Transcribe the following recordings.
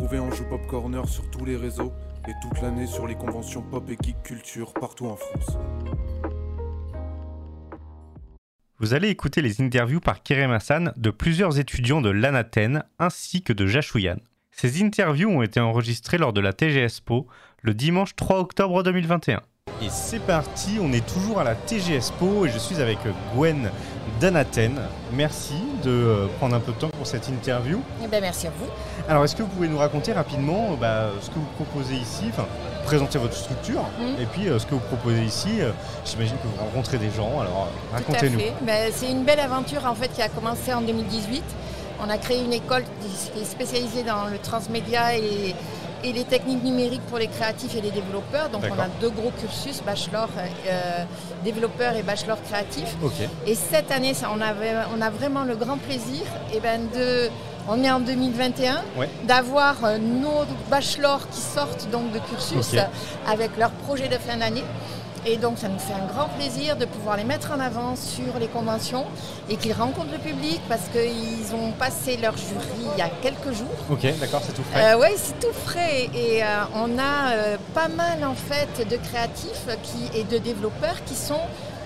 retrouver en Joue Pop Corner sur tous les réseaux et toute l'année sur les conventions pop et geek culture partout en France. Vous allez écouter les interviews par Kerem Hassan de plusieurs étudiants de l'Anathène ainsi que de Jachouyan. Ces interviews ont été enregistrées lors de la TGSPO le dimanche 3 octobre 2021. Et c'est parti, on est toujours à la TGSPO et je suis avec Gwen d'Anathène. Merci de euh, prendre un peu de temps pour cette interview. Eh ben, merci à vous. Alors, est-ce que vous pouvez nous raconter rapidement bah, ce que vous proposez ici, enfin, présenter votre structure, Mhm. et puis euh, ce que vous proposez ici euh, J'imagine que vous rencontrez des gens, alors euh, racontez-nous. Ben, c'est une belle aventure en fait qui a commencé en 2018. On a créé une école qui est spécialisée dans le transmédia et, et les techniques numériques pour les créatifs et les développeurs. Donc on a deux gros cursus, bachelor euh, développeur et bachelor créatif. Et cette année, ça, on, avait, on a vraiment le grand plaisir eh ben, de, on est en 2021, Ouais. d'avoir euh, nos bachelors qui sortent donc de cursus avec leur projet de fin d'année. Et donc ça nous fait un grand plaisir de pouvoir les mettre en avant sur les conventions et qu'ils rencontrent le public parce qu'ils ont passé leur jury il y a quelques jours. ok, d'accord, c'est tout frais. Euh, oui, c'est tout frais et euh, on a euh, pas mal en fait de créatifs qui, et de développeurs qui sont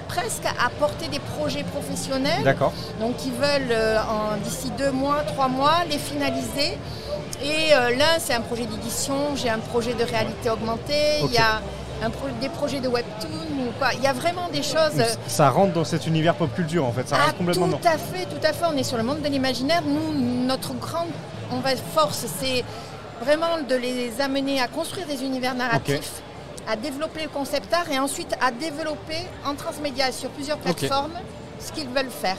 presque à porter des projets professionnels. D'accord, Donc ils veulent en- d'ici deux mois, trois mois les finaliser. Et l'un c'est un projet d'édition, j'ai un projet de réalité augmentée, Ok. il y a un pro- des projets de webtoon ou quoi. Il y a vraiment des choses. Donc, ça rentre dans cet univers pop culture en fait, ça Ah, rentre complètement tout dedans. à fait, tout à fait. On est sur le monde de l'imaginaire. Nous, notre grande on va, force, c'est vraiment de les amener à construire des univers narratifs, à développer le concept art et ensuite à développer en transmédia sur plusieurs plateformes ce qu'ils veulent faire.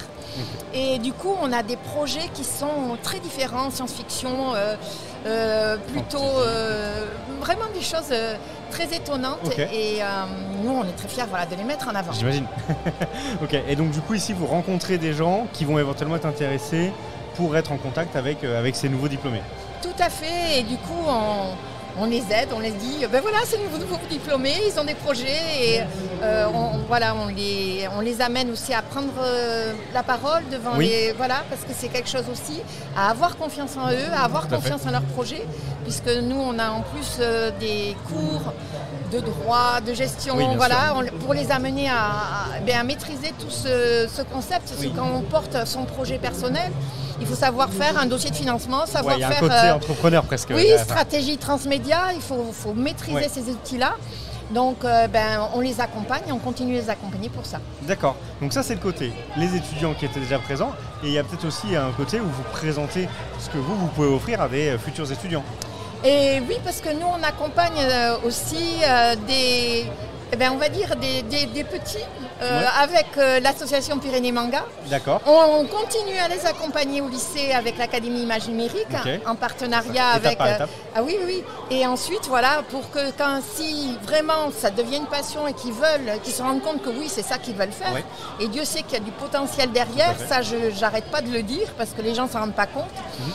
Et du coup, on a des projets qui sont très différents, science-fiction, euh, euh, plutôt euh, vraiment des choses euh, très étonnantes. Et euh, nous, on est très fiers voilà, de les mettre en avant. J'imagine. ok, et donc du coup ici vous rencontrez des gens qui vont éventuellement être intéressés pour être en contact avec, euh, avec ces nouveaux diplômés. Tout à fait. Et du coup, on, on les aide, on les dit, ben voilà, c'est nouveau, nouveau diplômés, ils ont des projets et euh, on, voilà, on les, on les amène aussi à prendre euh, la parole devant Oui. les, voilà, parce que c'est quelque chose aussi à avoir confiance en eux, à avoir Tout confiance en leurs projets, puisque nous, on a en plus euh, des cours de droit, de gestion, Oui, voilà, on- pour les amener à, à- ben, à maîtriser tout ce, ce concept. Parce Oui. que quand on porte son projet personnel, il faut savoir faire un dossier de financement, Ouais, savoir il y a un faire côté euh, entrepreneur presque. oui, Enfin, stratégie transmédia, il faut, faut maîtriser Ouais. ces outils-là. Donc, euh, ben, on les accompagne et on continue de les accompagner pour ça. D'accord, donc ça c'est le côté, les étudiants qui étaient déjà présents, et il y a peut-être aussi un côté où vous présentez ce que vous, vous pouvez offrir à des euh, futurs étudiants. Et oui, parce que nous, on accompagne euh, aussi euh, des, eh ben, on va dire des, des- des petits euh, Ouais. avec euh, l'association Pyrénées Manga. D'accord On, on continue à les accompagner au lycée avec l'Académie Image Numérique en partenariat Étape avec. par euh, ah oui, oui. Et ensuite, voilà, pour que quand si vraiment ça devient une passion et qu'ils veulent, qu'ils se rendent compte que oui, c'est ça qu'ils veulent faire. Ouais. Et Dieu sait qu'il y a du potentiel derrière. Ça, je j'arrête pas de le dire parce que les gens s'en rendent pas compte. Mhm.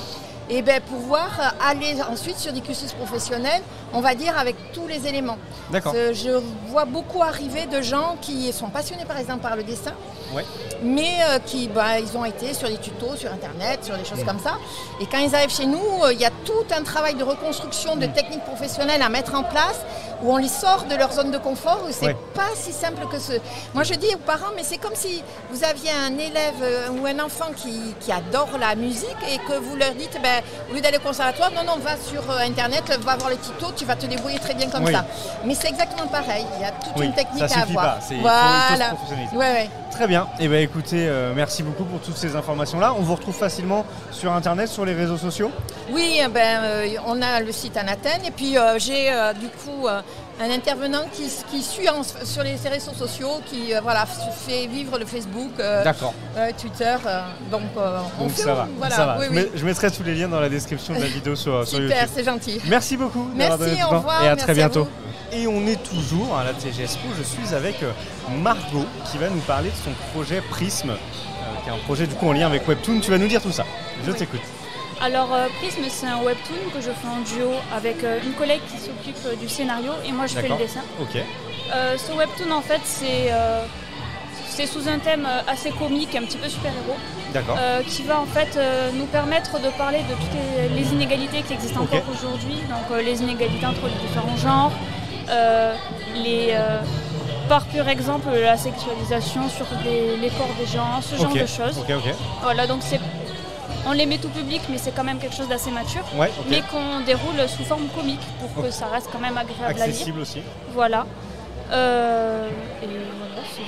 Et bien pouvoir aller ensuite sur des cursus professionnels, on va dire avec tous les éléments. D'accord. Euh, Je vois beaucoup arriver de gens qui sont passionnés par exemple par le dessin, Ouais. mais euh, qui bah, ils ont été sur des tutos sur internet, sur des Mm. choses comme ça. Et quand ils arrivent chez nous, euh, il y a tout un travail de reconstruction Mm. de techniques professionnelles à mettre en place où on les sort de leur zone de confort. où C'est Ouais. pas si simple que ce. Moi je dis aux parents, mais c'est comme si vous aviez un élève euh, ou un enfant qui, qui adore la musique et que vous leur dites, ben, au lieu d'aller au conservatoire, non, non, va sur internet, va voir les tutos, tu vas te débrouiller très bien comme Oui. ça. Mais c'est exactement pareil. Il y a toute Oui, une technique ça à avoir. pas, voilà. Ouais, ouais. Très bien, et bien écoutez, euh, merci beaucoup pour toutes ces informations-là. On vous retrouve facilement sur Internet, sur les réseaux sociaux? Oui, eh ben, euh, on a le site Anathène et puis euh, j'ai du coup un intervenant qui, qui suit en- sur les réseaux sociaux, qui voilà, fait vivre le Facebook, D'accord. Twitter. donc on Donc fait ça va, voilà, ça va. oui, je, oui. mets- je mettrai tous les liens dans la description de la vidéo sur, sur Super, YouTube. c'est gentil. Merci beaucoup. Merci, au revoir, Et à merci très bientôt. Et on est toujours à la TGSPO. Je suis avec euh, Margot qui va nous parler de son projet Prism, euh, qui est un projet du coup en lien avec Webtoon. Tu vas nous dire tout ça. Je Oui. t'écoute. Alors euh, Prism c'est un webtoon que je fais en duo avec euh, une collègue qui s'occupe du scénario et moi je fais le dessin. Ok. Ce webtoon en fait c'est c'est sous un thème assez comique, un petit peu super-héros, D'accord. euh, qui va en fait euh, nous permettre de parler de toutes les, les inégalités qui existent encore aujourd'hui, donc euh, les inégalités entre les différents genres, les, euh, par pur exemple la sexualisation sur les, les corps des gens, ce genre de choses. Voilà, donc c'est, on les met tout public, mais c'est quand même quelque chose d'assez mature, Ouais, mais qu'on déroule sous forme comique pour que ça reste quand même agréable à lire. Accessible aussi. Voilà. Euh, et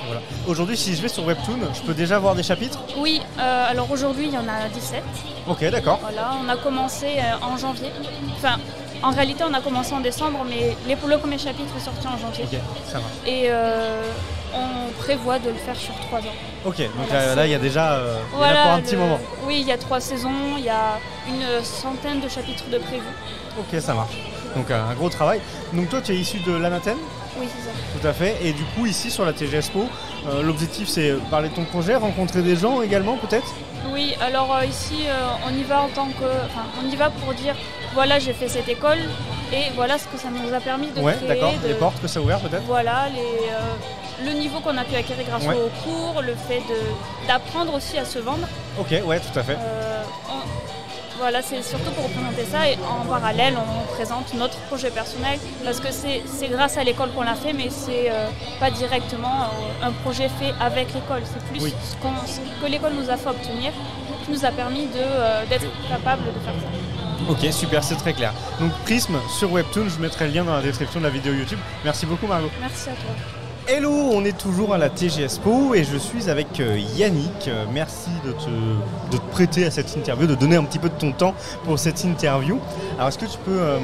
voilà. Aujourd'hui, si je vais sur Webtoon, je peux déjà voir des chapitres? Oui, euh, alors aujourd'hui il y en a 17. Ok, d'accord. Voilà, on a commencé euh, en janvier. Enfin, en réalité on a commencé en décembre, mais les, le premier chapitre est sorti en janvier. Ok, ça va. Et euh, on prévoit de le faire sur trois ans. Ok, donc Voilà, là, il y a déjà euh, y a pour un petit moment. Oui, il y a trois saisons, il y a une centaine de chapitres de prévus. Ok, ça marche. Donc un un gros travail. Donc toi, tu es issu de l'Anathène Oui, c'est ça. Tout à fait. Et du coup, ici sur la TGSPO, euh, l'objectif c'est parler de ton projet, rencontrer des gens également peut-être? Oui, alors euh, ici, euh, on y va en tant que. Enfin, on y va pour dire voilà, j'ai fait cette école et voilà ce que ça nous a permis de Ouais, créer. d'accord. de- Les portes que ça a ouvert peut-être? Voilà, les, euh, le niveau qu'on a pu acquérir grâce Ouais. aux cours, le fait d'apprendre aussi à se vendre. Ok, ouais, tout à fait. On- voilà, c'est surtout pour représenter ça et en parallèle, on présente notre projet personnel parce que c'est grâce à l'école qu'on l'a fait, mais c'est euh, pas directement euh, un projet fait avec l'école. C'est plus Oui. ce, que l'école nous a fait obtenir qui nous a permis euh, d'être capable de faire ça. Ok, super, c'est très clair. Donc Prism sur Webtoon, je mettrai le lien dans la description de la vidéo YouTube. Merci beaucoup Margot. Merci à toi. Hello, on est toujours à la TGSPO et je suis avec euh, Yannick. Euh, Merci de te, de te prêter à cette interview, de donner un petit peu de ton temps pour cette interview. Alors est-ce que tu peux euh,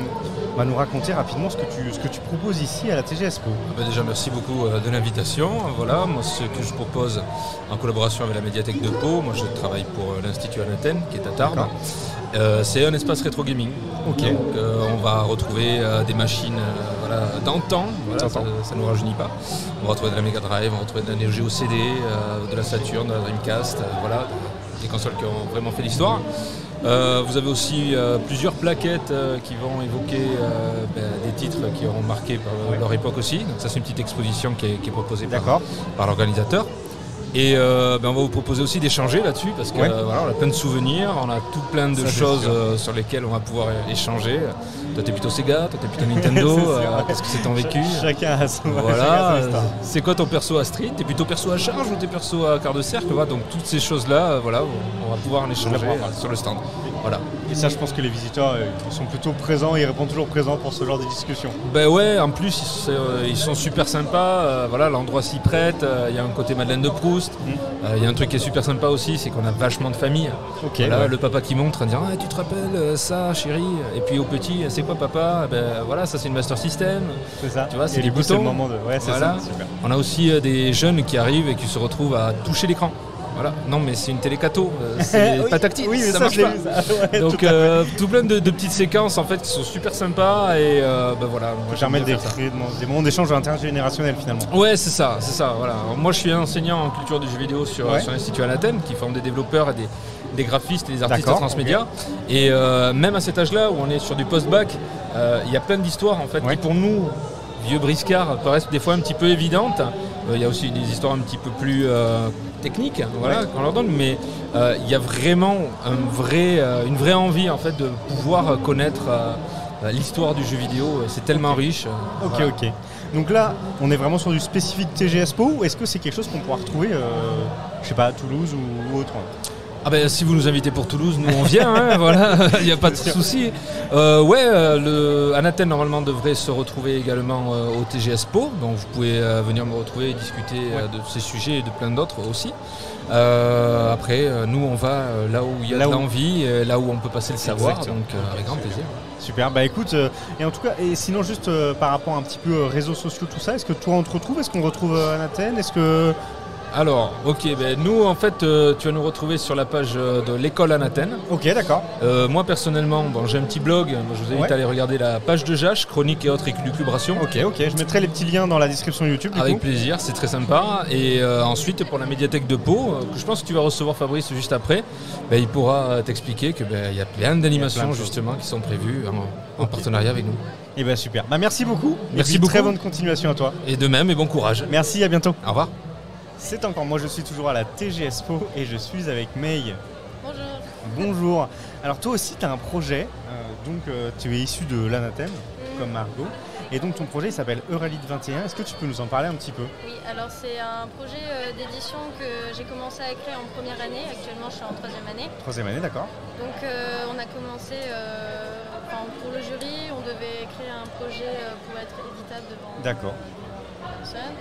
bah, nous raconter rapidement ce que, tu, ce que tu proposes ici à la TGSPO Ah bah déjà, merci beaucoup de l'invitation. Voilà, moi, ce que je propose en collaboration avec la médiathèque de Pau, moi, je travaille pour l'Institut Anathène, qui est à Tarbes. Euh, c'est un espace rétro gaming. Ok. Donc, euh, on va retrouver euh, des machines euh, voilà, d'antan, voilà, ça ne nous rajeunit pas. On va retrouver de la Mega Drive, on va retrouver de la Neo Geo CD, euh, de la Saturn, de la Dreamcast, voilà, des consoles qui ont vraiment fait l'histoire. Euh, vous avez aussi euh, plusieurs plaquettes euh, qui vont évoquer euh, ben, des titres qui auront marqué par leur époque aussi. Donc ça c'est une petite exposition qui est, qui est proposée par, par l'organisateur. Et euh, ben, on va vous proposer aussi d'échanger là-dessus parce que Ouais. euh, voilà, on a plein de souvenirs, on a tout plein de Ça, choses euh, sur lesquelles on va pouvoir échanger. Toi t'es plutôt Sega, toi t'es plutôt Nintendo, euh, qu'est-ce que c'est ton vécu Ch- Chacun a son, voilà, c'est quoi ton perso à Street? T'es plutôt perso à charge ou t'es perso à quart de cercle? Voilà, Donc toutes ces choses-là, voilà, on, va pouvoir en échanger sur le stand. Voilà. Et ça, je pense que les visiteurs euh, ils sont plutôt présents ils répondent toujours présents pour ce genre de discussion. Ben ouais, en plus ils, sont- euh, super sympas, euh, voilà, l'endroit s'y prête, il y a un côté Madeleine de Proust, Mm. Il y a un truc qui est super sympa aussi, c'est qu'on a vachement de famille. Ok. Voilà, ouais. le papa qui montre en disant ah, tu te rappelles ça chérie? Et puis au petit c'est quoi papa? Ben voilà ça c'est une Master System C'est ça. tu vois, c'est des c'est le boutons. moment de. Ouais, c'est Voilà. ça. Super. on a aussi des jeunes qui arrivent et qui se retrouvent à toucher l'écran voilà non mais c'est une télécato euh, c'est Oui, pas tactile Oui, mais ça, ça, marche pas vu, ça. Ouais, donc tout euh, tout plein de, de petites séquences en fait qui sont super sympas et euh, ben voilà moi, Ça j'aime permet bien de faire ça. créer des moments d'échange intergénérationnel finalement. Ouais, c'est ça, c'est ça. Voilà. Alors, moi, je suis enseignant en culture du jeu vidéo sur, Ouais. sur l'Institut Anathène, qui forme des développeurs et des, des graphistes et des artistes transmédia. Et euh, même à cet âge-là, où on est sur du post-bac, euh, il y a plein d'histoires en fait Ouais. qui, pour nous, vieux briscards, paraissent des fois un petit peu évidentes. Euh, Il y a aussi des histoires un petit peu plus euh, techniques, voilà, Ouais. qu'on leur donne, mais euh, il y a vraiment un vrai, une vraie envie en fait de pouvoir connaître. L'histoire du jeu vidéo, c'est tellement riche. Ok, voilà. ok. Donc là, on est vraiment sur du spécifique TGSPO ou est-ce que c'est quelque chose qu'on pourra retrouver, euh, je sais pas, à Toulouse ou, ou autre Ah ben si vous nous invitez pour Toulouse, nous on vient, hein, voilà, il n'y a pas de souci. Euh, ouais, euh, le normalement devrait se retrouver également euh, au TGSPO, donc vous pouvez euh, venir me retrouver et discuter de ces sujets et de plein d'autres aussi. Après, nous on va là où il y a Là de où- l'envie, là où on peut passer le savoir, Exactement. donc avec grand plaisir. Super, bah écoute, et en tout cas, et sinon juste par rapport un petit peu réseaux sociaux, tout ça, est-ce que toi on te retrouve? Est-ce qu'on retrouve Anathène Est-ce que... Alors, ok, ben, nous en fait, euh, tu vas nous retrouver sur la page euh, de l'école Anathène. Ok, d'accord. Euh, moi personnellement, bon, j'ai un petit blog, je vous invite Ouais. à aller regarder la page de Jache, chronique et autres élucubrations. Ok, ok, je mettrai les petits liens dans la description YouTube du Avec coup. plaisir, c'est très sympa. Et euh, ensuite, pour la médiathèque de Pau, euh, que je pense que tu vas recevoir Fabrice juste après, ben, il pourra euh, t'expliquer qu'il y a plein d'animations choses. justement qui sont prévues en, partenariat avec nous. Et bah super. Bah merci beaucoup. Merci puis, Très beaucoup. bonne continuation à toi. Et de même, et bon courage. Merci, à bientôt. Au revoir. C'est encore moi, je suis toujours à la TGSPO et je suis avec May. Bonjour. Bonjour. Alors toi aussi, tu as un projet, euh, donc euh, tu es issu de l'Anathème, Mm. comme Margot, et donc ton projet s'appelle Euralite 21. Est-ce que tu peux nous en parler un petit peu? Oui, alors c'est un projet euh, d'édition que j'ai commencé à écrire en première année. Actuellement, je suis en troisième année. Troisième année, d'accord Donc, on a commencé enfin, pour le jury. On devait écrire un projet pour être éditable devant D'accord. personnes.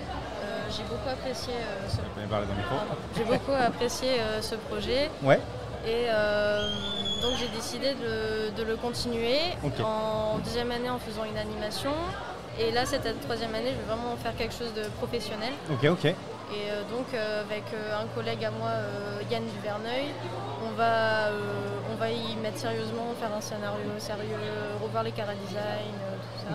J'ai beaucoup apprécié euh, ce. J'ai beaucoup apprécié euh, ce projet Ouais, et euh, donc j'ai décidé de, de le continuer en deuxième année en faisant une animation. Et là, cette troisième année, je vais vraiment faire quelque chose de professionnel. ok, ok. Et euh, donc euh, avec euh, un collègue à moi, Yann Duverneuil, on va, on va y mettre sérieusement, faire un scénario sérieux, revoir les chara design, tout ça.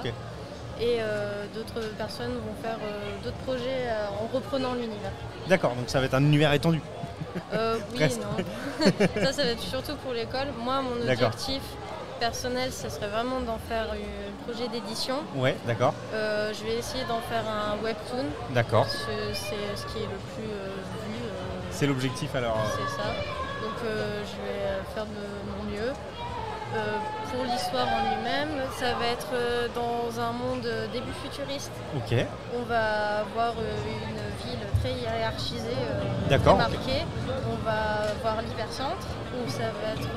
Et euh, d'autres personnes vont faire euh, d'autres projets euh, en reprenant l'univers. D'accord, donc ça va être un univers étendu. Euh, oui non. ça, ça va être surtout pour l'école. Moi, mon objectif personnel, ce serait vraiment d'en faire un projet d'édition. Ouais, d'accord, je vais essayer d'en faire un webtoon. d'accord. C'est ce qui est le plus vu. C'est l'objectif alors. C'est ça. Donc je vais faire de mon mieux. Euh, pour l'histoire en lui-même, ça va être euh, dans un monde euh, début futuriste. Ok, On va avoir une ville très hiérarchisée, D'accord, marquée. On va voir l'hypercentre, où ça va être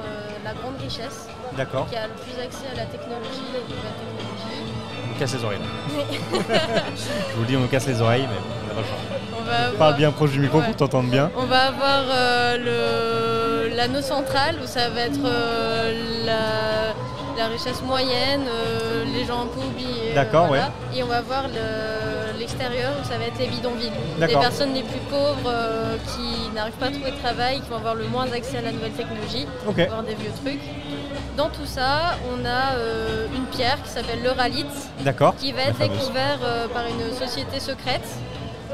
la grande richesse, d'accord. qui a le plus accès à la technologie, technologies. On me casse les oreilles. Je vous le dis, on me casse les oreilles, mais on n'a pas le choix. On va avoir- Parle bien proche du micro Ouais. pour t'entendre bien. On va avoir euh, le- l'anneau central où ça va être euh, la, la richesse moyenne, euh, les gens un peu oubliés. euh, D'accord, Et on va voir le- l'extérieur où ça va être les bidonvilles. Les personnes les plus pauvres qui n'arrivent pas à trouver de travail, qui vont avoir le moins accès à la nouvelle technologie, Ok, avoir des vieux trucs. Dans tout ça, on a euh, une pierre qui s'appelle l'Euralite qui va être fameuse. découvert euh, par une société secrète.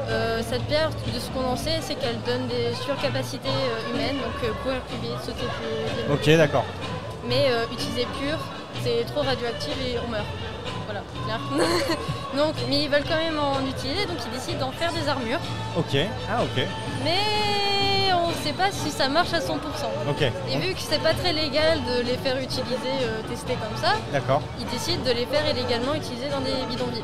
Euh, cette pierre, de ce qu'on en sait, c'est qu'elle donne des surcapacités euh, humaines, donc euh, courir plus vite, sauter plus vite. Ok, d'accord. Mais euh, utilisée pure, c'est trop radioactif et on meurt. Voilà, clair. donc, mais ils veulent quand même en utiliser, donc ils décident d'en faire des armures. Ok, ah ok, Mais on ne sait pas si ça marche à 100%. ok. Et vu que c'est pas très légal de les faire utiliser, tester comme ça, D'accord, ils décident de les faire illégalement utiliser dans des bidonvilles.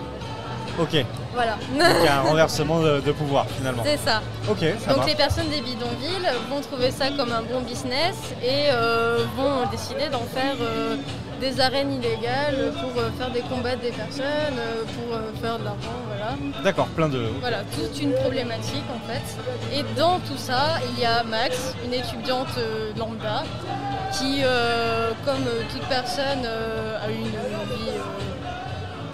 Ok. Donc Voilà. il y a un renversement de, de pouvoir finalement. c'est ça. Ok, ça Donc les personnes des bidonvilles vont trouver ça comme un bon business et euh, vont décider d'en faire euh, des arènes illégales pour euh, faire des combats des personnes, pour faire de l'argent, voilà. D'accord, plein de. Voilà, toute une problématique en fait. Et dans tout ça, il y a Max, une étudiante lambda, qui, comme toute personne, a une vie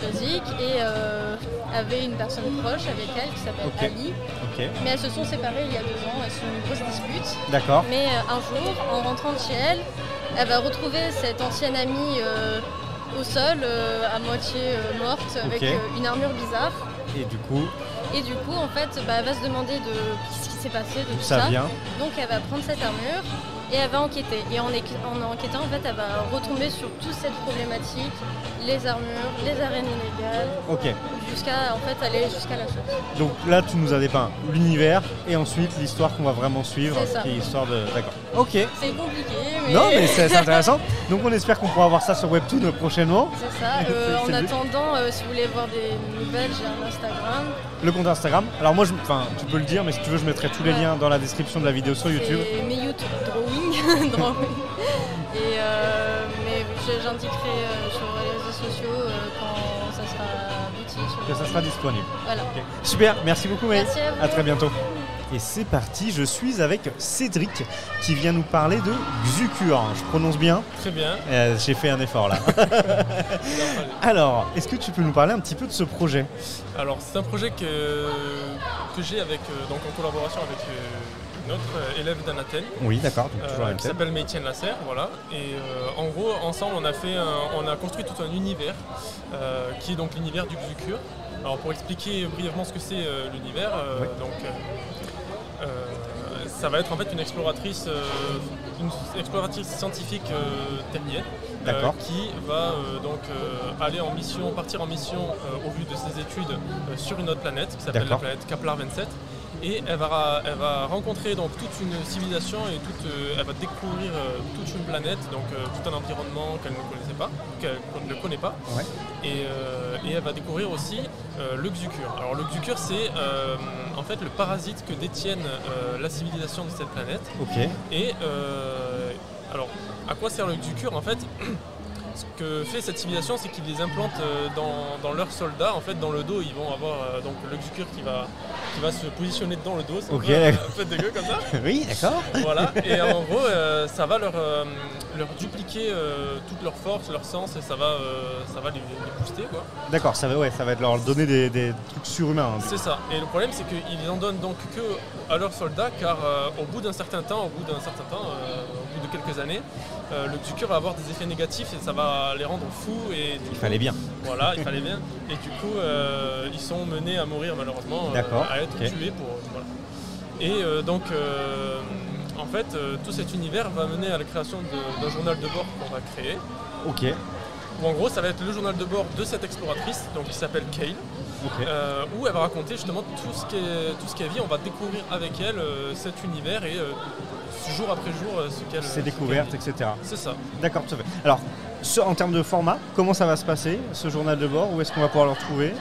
et euh, avait une personne proche avec elle qui s'appelle Ok. Ali. Ok, Mais elles se sont séparées il y a deux ans, elles sont une grosse dispute. d'accord. Mais euh, un jour, en rentrant de chez elle, elle va retrouver cette ancienne amie euh, au sol, euh, à moitié morte, avec une armure bizarre. Et du coup, Et du coup, en fait, bah, elle va se demander de ce qui s'est passé, de tout ça ça. vient Donc elle va prendre cette armure et elle va enquêter. Et en, enquêtant, en fait, elle va retomber sur toute cette problématique, les armures, les arènes illégales, jusqu'à en fait aller jusqu'à la chose. donc là tu nous as dépeint l'univers et ensuite l'histoire qu'on va vraiment suivre, qui est l'histoire de. D'accord. Ok. C'est compliqué, mais, Non mais c'est intéressant. Donc on espère qu'on pourra voir ça sur Webtoon prochainement. c'est ça. Euh, en attendant, euh, si vous voulez voir des nouvelles, j'ai un Instagram. Le compte Instagram. Alors moi, je, enfin, tu peux le dire, mais si tu veux, je mettrai tous les Ouais. liens dans la description de la vidéo sur YouTube. Mes YouTube drawing. drawing. Et euh, mais j'indiquerai sur les réseaux sociaux quand ça sera abouti. Que ça sera disponible. Voilà. Super, merci beaucoup, May. Merci à vous. À très bientôt. Et c'est parti, je suis avec Cédric qui vient nous parler de Xucure. Je prononce bien Très bien. Euh, J'ai fait un effort là. Alors, est-ce que tu peux nous parler un petit peu de ce projet? Alors c'est un projet que, que j'ai avec euh, donc en collaboration avec euh, une autre euh, élève d'Anathène Oui, d'accord, euh, qui s'appelle Métienne Lasserre, voilà. Et euh, en gros ensemble on a fait un- on a construit tout un univers euh, qui est donc l'univers du Xucure. Alors pour expliquer brièvement ce que c'est l'univers, Oui. donc ça va être en fait une exploratrice, euh, une exploratrice scientifique euh, euh, qui va euh, donc aller en mission, partir en mission au vu de ses études sur une autre planète qui s'appelle la planète Kepler 27 Et elle va, elle va rencontrer donc toute une civilisation et toute, elle va découvrir toute une planète, donc tout un environnement qu'elle ne connaissait pas, qu'elle ne connaît pas. Ouais. Et, euh, et elle va découvrir aussi euh, le Xucur. Alors le Xucur c'est euh, en fait le parasite que détiennent euh, la civilisation de cette planète. Ok. Et alors, à quoi sert le Xucur En fait, ce que fait cette civilisation, c'est qu'ils les implantent dans, dans leurs soldats. En fait, dans le dos, ils vont avoir donc le Xucur qui va, qui va se positionner dans le dos. C'est un Ok, peu, un peu dégueu comme ça. oui, d'accord. Voilà. Et en gros, euh, ça va leur, euh, leur dupliquer euh, toute leur force, leur sens, et ça va, euh, ça va les, les booster. Quoi. D'accord, ça va, ouais, ça va leur donner des, des trucs surhumains. hein. C'est ça. Et le problème, c'est qu'ils en donnent donc que à leurs soldats, car euh, au bout d'un certain temps, au bout d'un certain temps, au bout de quelques années, le Xucur va avoir des effets négatifs et ça va les rendre fous. Et Il coup, fallait bien. Voilà, il fallait bien. Et du coup, ils sont menés à mourir malheureusement, D'accord, à être tués pour. voilà. Et donc, euh, en fait, euh, tout cet univers va mener à la création d'un journal de bord qu'on va créer. Ok, Où en gros, ça va être le journal de bord de cette exploratrice, donc qui s'appelle Kale. ok. Euh, où elle va raconter justement tout ce tout qu'elle vit. On va découvrir avec elle euh, cet univers et jour après jour ce qu'elle. Qu'elle découvertes, etc. C'est ça. D'accord, tout à fait. Alors, ce- en termes de format, comment ça va se passer, ce journal de bord? Où est-ce qu'on va pouvoir le retrouver?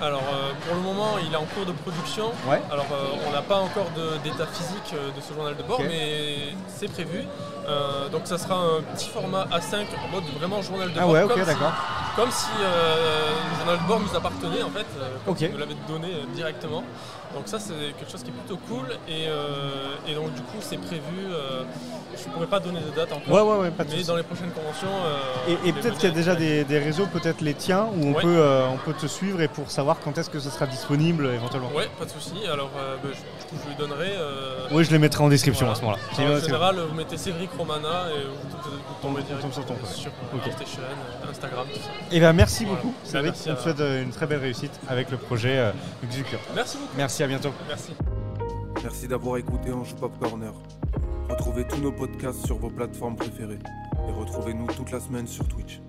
Alors euh, pour le moment, il est en cours de production. Ouais. Alors euh, on n'a pas encore d'état physique euh, de ce journal de bord, mais c'est prévu. Euh, donc ça sera un petit format A5 en mode vraiment journal de Ah bord. ouais, ok, comme si- d'accord. Comme si le journal de bord nous appartenait en fait, comme Ok. si nous l'avait donné directement. Donc ça c'est quelque chose qui est plutôt cool et, euh, et donc du coup c'est prévu. euh, je ne pourrais pas donner de date encore. Ouais, ouais, ouais, pas de Mais dans les prochaines conventions. euh, Et, peut-être qu'il y a déjà des, des réseaux, peut-être les tiens, où on, peut, euh, on peut te suivre et pour savoir quand est-ce que ce sera disponible éventuellement. Ouais, pas de souci. Alors bah, je, du coup, je lui donnerai. Oui, je les mettrai en description Voilà. à ce moment-là. En général, vous mettez Cédric Romana et vous, tombez On direct tombe sur ton sur Ok. PlayStation, Instagram, tout ça. Et bien, merci Voilà. beaucoup. Bah, Cédric, merci on te souhaite une très belle réussite avec le projet Xucur. Merci beaucoup. Merci, à bientôt. Merci. Merci d'avoir écouté Anjou Pop Corner. Retrouvez tous nos podcasts sur vos plateformes préférées. Et retrouvez-nous toute la semaine sur Twitch.